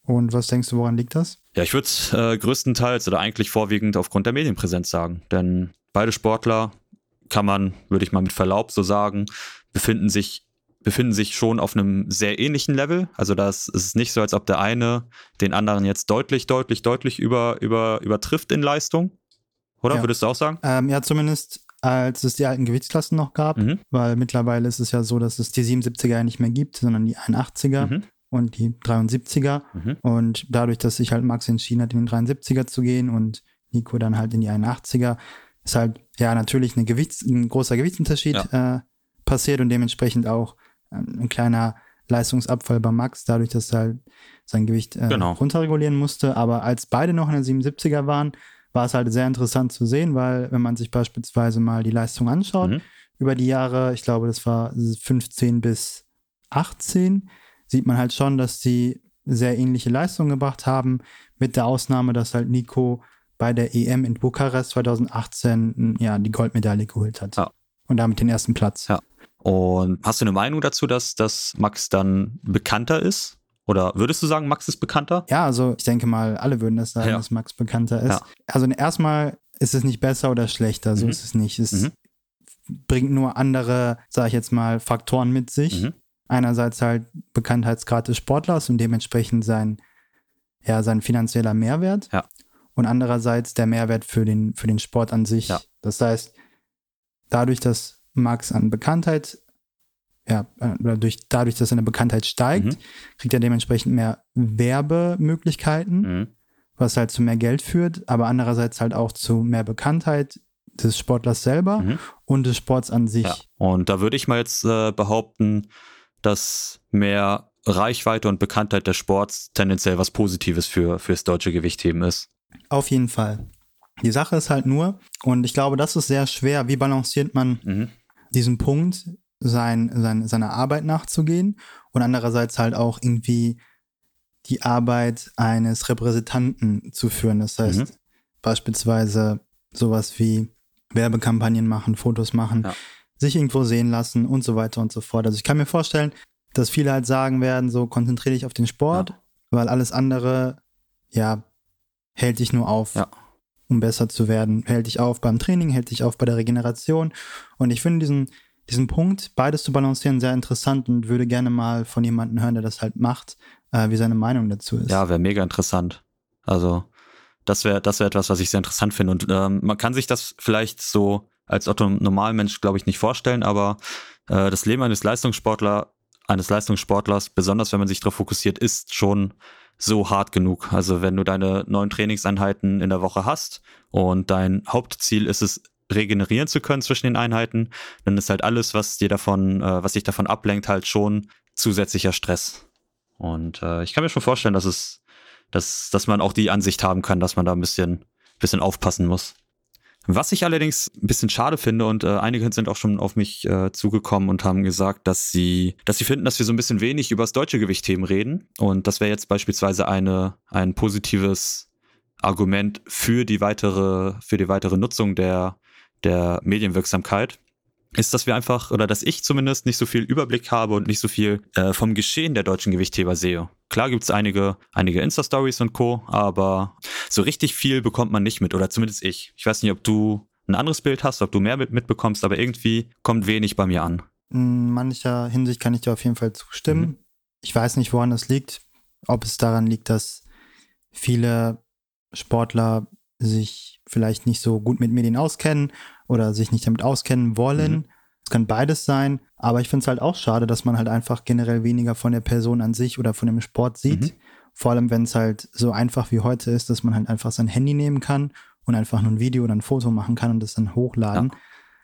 Und was denkst du, woran liegt das? Ja, ich würde es äh, größtenteils oder eigentlich vorwiegend aufgrund der Medienpräsenz sagen. Denn beide Sportler kann man, würde ich mal mit Verlaub so sagen, befinden sich befinden sich schon auf einem sehr ähnlichen Level. Also das ist nicht so, als ob der eine den anderen jetzt deutlich, deutlich, deutlich über, über, übertrifft in Leistung. Oder ja. würdest du auch sagen? Ähm, ja, zumindest als es die alten Gewichtsklassen noch gab, mhm. weil mittlerweile ist es ja so, dass es die 77er ja nicht mehr gibt, sondern die 81er mhm. und die 73er. Mhm. Und dadurch, dass sich halt Max entschieden hat, in den 73er zu gehen und Nico dann halt in die 81er, ist halt ja natürlich eine Gewichts-, ein großer Gewichtsunterschied ja. äh, passiert und dementsprechend auch ähm, ein kleiner Leistungsabfall bei Max, dadurch, dass er halt sein Gewicht äh, genau. runterregulieren musste. Aber als beide noch in der 77er waren, war es halt sehr interessant zu sehen, weil wenn man sich beispielsweise mal die Leistung anschaut, mhm. über die Jahre, ich glaube, das war 15 bis 18, sieht man halt schon, dass sie sehr ähnliche Leistungen gebracht haben, mit der Ausnahme, dass halt Nico bei der EM in Bukarest 2018 ja die Goldmedaille geholt hat. Ja. Und damit den ersten Platz. Ja. Und hast du eine Meinung dazu, dass, dass Max dann bekannter ist oder würdest du sagen, Max ist bekannter? Ja, also ich denke mal, alle würden das sagen, ja. dass Max bekannter ist. Ja. Also erstmal ist es nicht besser oder schlechter, so mhm. ist es nicht. Es mhm. bringt nur andere, sage ich jetzt mal, Faktoren mit sich. Mhm. Einerseits halt Bekanntheitsgrad des Sportlers und dementsprechend sein, ja, sein finanzieller Mehrwert. Ja. Und andererseits der Mehrwert für den, für den Sport an sich. Das heißt, dadurch, dass Max an Bekanntheit ja, dadurch, dadurch, dass seine Bekanntheit steigt, mhm. kriegt er dementsprechend mehr Werbemöglichkeiten, mhm. was halt zu mehr Geld führt, aber andererseits halt auch zu mehr Bekanntheit des Sportlers selber mhm. und des Sports an sich. Ja. Und da würde ich mal jetzt äh, behaupten, dass mehr Reichweite und Bekanntheit des Sports tendenziell was Positives für fürs deutsche Gewichtheben ist. Auf jeden Fall. Die Sache ist halt nur, und ich glaube, das ist sehr schwer, wie balanciert man mhm. diesen Punkt, sein, sein, seiner Arbeit nachzugehen und andererseits halt auch irgendwie die Arbeit eines Repräsentanten zu führen. Das heißt, mhm. beispielsweise sowas wie Werbekampagnen machen, Fotos machen, ja. sich irgendwo sehen lassen und so weiter und so fort. Also ich kann mir vorstellen, dass viele halt sagen werden, so konzentriere dich auf den Sport, ja. weil alles andere, ja, hält dich nur auf. Ja um besser zu werden. Hält dich auf beim Training, hält dich auf bei der Regeneration. Und ich finde diesen, diesen Punkt, beides zu balancieren, sehr interessant und würde gerne mal von jemandem hören, der das halt macht, äh, wie seine Meinung dazu ist. Ja, wäre mega interessant. Also, das wäre das wäre etwas, was ich sehr interessant finde. Und ähm, man kann sich das vielleicht so als Otto Normalmensch, glaube ich, nicht vorstellen, aber äh, das Leben eines Leistungssportler, eines Leistungssportlers, besonders wenn man sich darauf fokussiert, ist schon so hart genug. Also wenn du deine neuen Trainingseinheiten in der Woche hast und dein Hauptziel ist es, regenerieren zu können zwischen den Einheiten, dann ist halt alles, was dir davon, äh, was dich davon ablenkt, halt schon zusätzlicher Stress. Und äh, ich kann mir schon vorstellen, dass es, dass, dass man auch die Ansicht haben kann, dass man da ein bisschen, bisschen aufpassen muss. Was ich allerdings ein bisschen schade finde und äh, einige sind auch schon auf mich äh, zugekommen und haben gesagt, dass sie, dass sie finden, dass wir so ein bisschen wenig über das deutsche Gewichtheben reden. Und das wäre jetzt beispielsweise eine, ein positives Argument für die weitere, für die weitere Nutzung der, der Medienwirksamkeit ist, dass wir einfach, oder dass ich zumindest nicht so viel Überblick habe und nicht so viel äh, vom Geschehen der deutschen Gewichtheber sehe. Klar gibt's einige, einige Insta-Stories und Co., aber so richtig viel bekommt man nicht mit, oder zumindest ich. Ich weiß nicht, ob du ein anderes Bild hast, ob du mehr mit, mitbekommst, aber irgendwie kommt wenig bei mir an. In mancher Hinsicht kann ich dir auf jeden Fall zustimmen. Mhm. Ich weiß nicht, woran das liegt. Ob es daran liegt, dass viele Sportler sich vielleicht nicht so gut mit Medien auskennen oder sich nicht damit auskennen wollen. Mhm. Es kann beides sein, aber ich finde es halt auch schade, dass man halt einfach generell weniger von der Person an sich oder von dem Sport sieht. Mhm. Vor allem, wenn es halt so einfach wie heute ist, dass man halt einfach sein Handy nehmen kann und einfach nur ein Video oder ein Foto machen kann und das dann hochladen. Ja.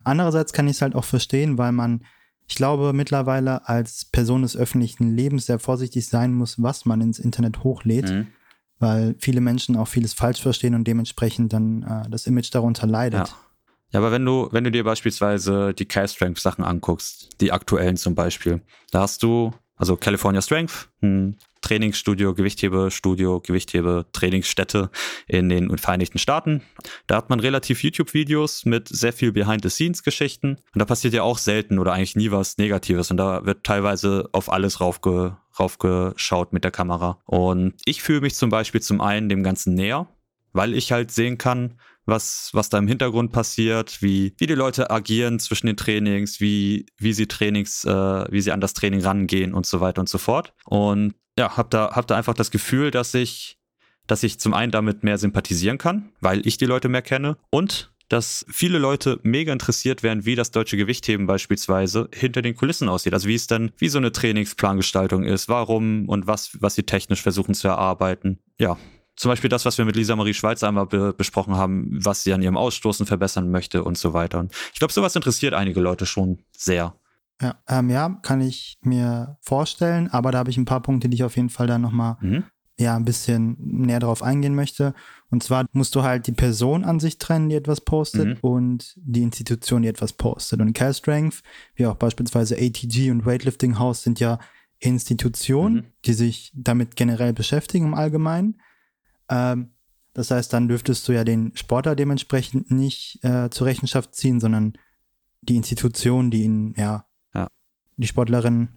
Andererseits kann ich es halt auch verstehen, weil man, ich glaube, mittlerweile als Person des öffentlichen Lebens sehr vorsichtig sein muss, was man ins Internet hochlädt, mhm. Weil viele Menschen auch vieles falsch verstehen und dementsprechend dann äh, das Image darunter leidet. Ja. Ja, aber wenn du, wenn du dir beispielsweise die Cast Strength Sachen anguckst, die aktuellen zum Beispiel, da hast du, also California Strength, ein Trainingsstudio, Gewichthebestudio, Gewichthebe, Trainingsstätte in den Vereinigten Staaten. Da hat man relativ YouTube-Videos mit sehr viel Behind-the-Scenes-Geschichten. Und da passiert ja auch selten oder eigentlich nie was Negatives. Und da wird teilweise auf alles raufge raufgeschaut mit der Kamera. Und ich fühle mich zum Beispiel zum einen dem Ganzen näher, weil ich halt sehen kann, was, was da im Hintergrund passiert, wie, wie die Leute agieren zwischen den Trainings, wie, wie sie Trainings, äh, wie sie an das Training rangehen und so weiter und so fort. Und ja, hab da, hab da einfach das Gefühl, dass ich, dass ich zum einen damit mehr sympathisieren kann, weil ich die Leute mehr kenne und dass viele Leute mega interessiert werden, wie das deutsche Gewichtheben beispielsweise hinter den Kulissen aussieht. Also wie es dann, wie so eine Trainingsplangestaltung ist, warum und was, was sie technisch versuchen zu erarbeiten. Ja, zum Beispiel das, was wir mit Lisa Marie Schweizer einmal be besprochen haben, was sie an ihrem Ausstoßen verbessern möchte und so weiter. Und ich glaube, sowas interessiert einige Leute schon sehr. Ja, ähm, ja, kann ich mir vorstellen, aber da habe ich ein paar Punkte, die ich auf jeden Fall dann nochmal mhm. Ja, ein bisschen näher drauf eingehen möchte. Und zwar musst du halt die Person an sich trennen, die etwas postet mhm. und die Institution, die etwas postet. Und Cal Strength, wie auch beispielsweise ATG und Weightlifting House sind ja Institutionen, mhm. die sich damit generell beschäftigen im Allgemeinen. Ähm, das heißt, dann dürftest du ja den Sportler dementsprechend nicht äh, zur Rechenschaft ziehen, sondern die Institution, die ihn, ja, ja. die Sportlerin,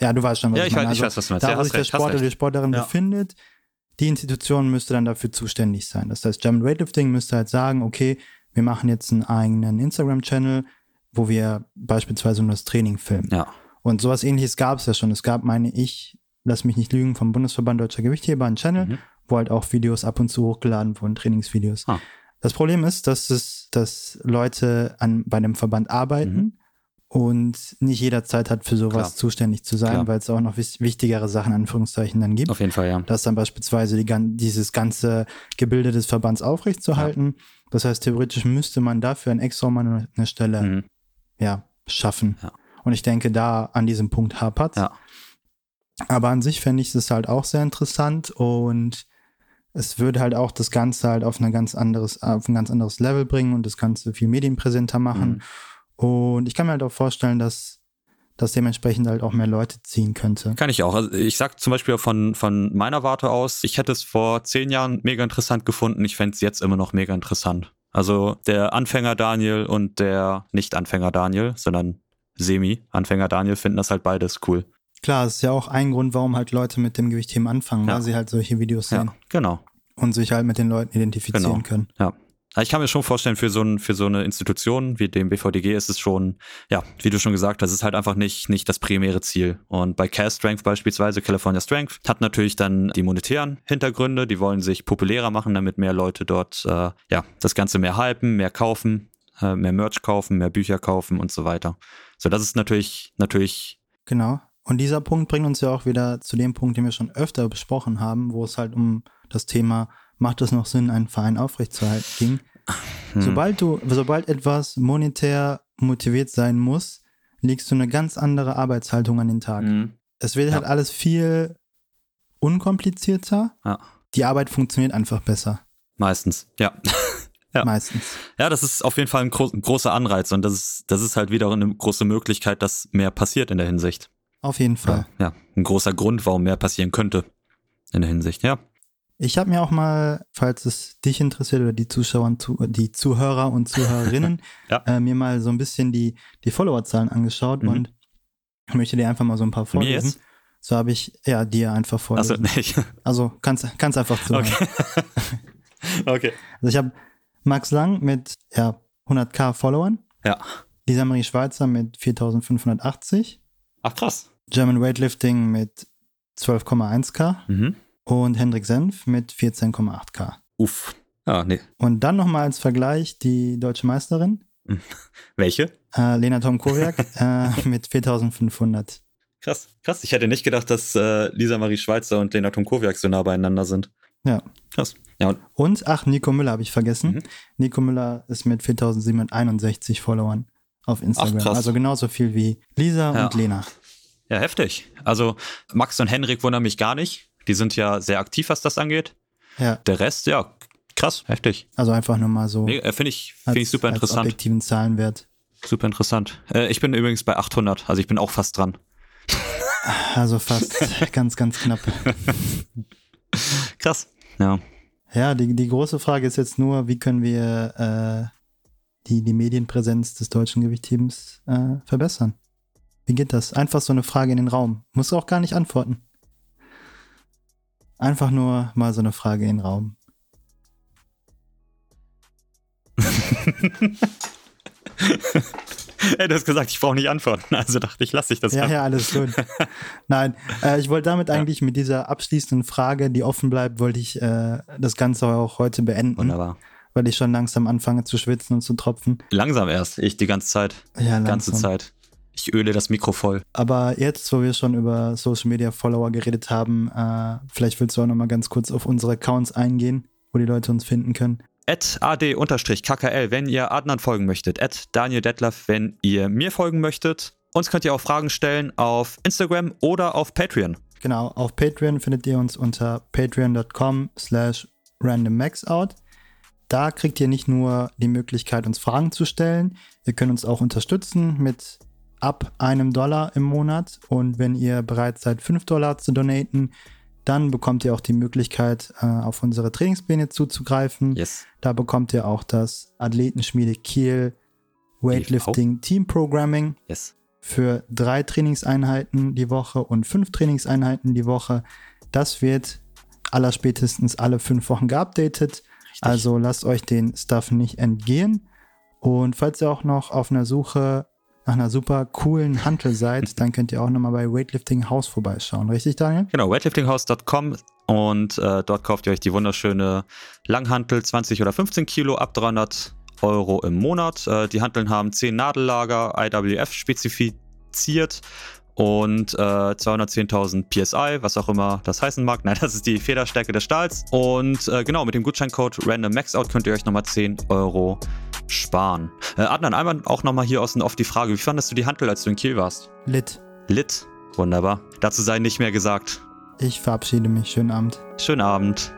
ja, du weißt schon, was ja, ich, ich meine. Also, ich weiß, was du meinst. Da, ja, wo sich der Sportler oder die Sportlerin ja. befindet, die Institution müsste dann dafür zuständig sein. Das heißt, German Weightlifting müsste halt sagen, okay, wir machen jetzt einen eigenen Instagram-Channel, wo wir beispielsweise nur das Training filmen. Ja. Und sowas ähnliches gab es ja schon. Es gab, meine ich, lass mich nicht lügen, vom Bundesverband Deutscher Gewichtheber einen Channel, mhm wo halt auch Videos ab und zu hochgeladen wurden, Trainingsvideos. Ah. Das Problem ist, dass es, dass Leute an, bei einem Verband arbeiten mhm. Und nicht jeder Zeit hat, für sowas Klar. zuständig zu sein, weil es auch noch wichtigere Sachen, Anführungszeichen, dann gibt. Auf jeden Fall, ja. Das dann beispielsweise die, dieses ganze Gebilde des Verbands aufrechtzuerhalten. Ja. Das heißt, theoretisch müsste man dafür ein extra mal eine Stelle, mhm. ja, schaffen. Ja. Und ich denke, da an diesem Punkt hapert. Ja. Aber an sich fände ich es halt auch sehr interessant und es würde halt auch das Ganze halt auf, eine ganz anderes, auf ein ganz anderes Level bringen und das Ganze viel medienpräsenter machen. Mhm. Und ich kann mir halt auch vorstellen, dass das dementsprechend halt auch mehr Leute ziehen könnte. Kann ich auch. Also ich sag zum Beispiel von, von meiner Warte aus, ich hätte es vor zehn Jahren mega interessant gefunden. Ich fände es jetzt immer noch mega interessant. Also der Anfänger Daniel und der Nicht-Anfänger Daniel, sondern Semi-Anfänger Daniel finden das halt beides cool. Klar, das ist ja auch ein Grund, warum halt Leute mit dem Gewichtheben anfangen, ja. weil sie halt solche Videos sehen. Ja, genau. Und sich halt mit den Leuten identifizieren genau. können. Ja. Ich kann mir schon vorstellen, für so, ein, für so eine Institution wie dem BVDG ist es schon, ja, wie du schon gesagt hast, ist halt einfach nicht, nicht das primäre Ziel. Und bei Cast Strength beispielsweise, California Strength, hat natürlich dann die monetären Hintergründe, die wollen sich populärer machen, damit mehr Leute dort, äh, ja, das Ganze mehr hypen, mehr kaufen, äh, mehr Merch kaufen, mehr Bücher kaufen und so weiter. So, das ist natürlich, natürlich. Genau. Und dieser Punkt bringt uns ja auch wieder zu dem Punkt, den wir schon öfter besprochen haben, wo es halt um das Thema macht es noch Sinn, einen Verein aufrechtzuerhalten. Hm. Sobald du, sobald etwas monetär motiviert sein muss, legst du eine ganz andere Arbeitshaltung an den Tag. Hm. Es wird halt ja. alles viel unkomplizierter. Ja. Die Arbeit funktioniert einfach besser. Meistens, ja. [LAUGHS] ja. Meistens. Ja, das ist auf jeden Fall ein, gro ein, großer Anreiz und das ist, das ist halt wieder eine große Möglichkeit, dass mehr passiert in der Hinsicht. Auf jeden Fall. Ja, ein großer Grund, warum mehr passieren könnte in der Hinsicht, ja. Ich habe mir auch mal, falls es dich interessiert oder die Zuschauer, die Zuhörer und Zuhörerinnen, [LAUGHS] ja. äh, mir mal so ein bisschen die, die Followerzahlen angeschaut mhm. und möchte dir einfach mal so ein paar vorlesen. So habe ich, ja, dir einfach vorlesen. [LAUGHS] Also, nicht. also kannst, kannst einfach zuhören. Okay. [LAUGHS] okay. Also ich habe Max Lang mit ja, 100k Followern. Ja. Lisa Marie Schweizer mit 4580. Ach krass. German Weightlifting mit 12,1k. Mhm und Hendrik Senf mit 14,8k. Uff. Ah, nee. Und dann nochmal als Vergleich die deutsche Meisterin. Welche? Äh, Lena Tom Kowiak [LAUGHS] äh, mit 4500. Krass, krass. Ich hätte nicht gedacht, dass äh, Lisa Marie Schweizer und Lena Tom Kowiak so nah beieinander sind. Ja. Krass. Ja, und, und ach, Nico Müller habe ich vergessen. Mhm. Nico Müller ist mit 4761 Followern auf Instagram. Ach, krass. Also genauso viel wie Lisa ja. und Lena. Ja, heftig. Also Max und Henrik wundern mich gar nicht. Die sind ja sehr aktiv, was das angeht. Ja. Der Rest, ja, krass, heftig. Also einfach nur mal so. Nee, äh, Finde ich, find ich super interessant. Als objektiven Zahlenwert. Super interessant. Äh, ich bin übrigens bei 800, also ich bin auch fast dran. [LAUGHS] Also fast, ganz, ganz knapp. [LAUGHS] Krass, ja. Ja, die, die große Frage ist jetzt nur, wie können wir äh, die, die Medienpräsenz des deutschen Gewichthebens äh, verbessern? Wie geht das? Einfach so eine Frage in den Raum. Muss auch gar nicht antworten. Einfach nur mal so eine Frage in den Raum. [LAUGHS] Ey, du hast gesagt, ich brauche nicht antworten, also dachte ich, lasse ich das. Ja, ja, alles gut. Nein, äh, ich wollte damit eigentlich mit dieser abschließenden Frage, die offen bleibt, wollte ich äh, das Ganze auch heute beenden. Wunderbar. Weil ich schon langsam anfange zu schwitzen und zu tropfen. Langsam erst, ich die ganze Zeit. Ja, langsam. Ganze Zeit. Ich öle das Mikro voll. Aber jetzt, wo wir schon über Social Media Follower geredet haben, äh, vielleicht willst du auch noch mal ganz kurz auf unsere Accounts eingehen, wo die Leute uns finden können. ad-kkl, wenn ihr Adnan folgen möchtet. Ad Daniel Detlef, wenn ihr mir folgen möchtet. Uns könnt ihr auch Fragen stellen auf Instagram oder auf Patreon. Genau, auf Patreon findet ihr uns unter patreon.com slash randommaxout. Da kriegt ihr nicht nur die Möglichkeit, uns Fragen zu stellen, ihr könnt uns auch unterstützen mit ab einem Dollar im Monat. Und wenn ihr bereit seid, 5 Dollar zu donaten, dann bekommt ihr auch die Möglichkeit, äh, auf unsere Trainingspläne zuzugreifen. Yes. Da bekommt ihr auch das Athletenschmiede Kiel Weightlifting Team Programming. Yes. Für drei Trainingseinheiten die Woche und fünf Trainingseinheiten die Woche. Das wird allerspätestens alle fünf Wochen geupdatet. Richtig. Also lasst euch den Stuff nicht entgehen. Und falls ihr auch noch auf einer Suche nach einer super coolen Hantel seid, dann könnt ihr auch nochmal bei Weightlifting House vorbeischauen. Richtig, Daniel? Genau, weightliftinghouse.com und äh, dort kauft ihr euch die wunderschöne Langhantel 20 oder 15 Kilo ab 300 Euro im Monat. Äh, die Hanteln haben 10 Nadellager, IWF spezifiziert und äh, 210.000 PSI, was auch immer das heißen mag. Nein, [LAUGHS] das ist die Federstärke des Stahls. Und äh, genau, mit dem Gutscheincode Random Maxout könnt ihr euch nochmal 10 Euro sparen. Äh, Adnan, einmal auch nochmal hier außen auf die Frage, wie fandest du die Handel, als du in Kiel warst? Lit. Lit? Wunderbar. Dazu sei nicht mehr gesagt. Ich verabschiede mich. Schönen Abend. Schönen Abend.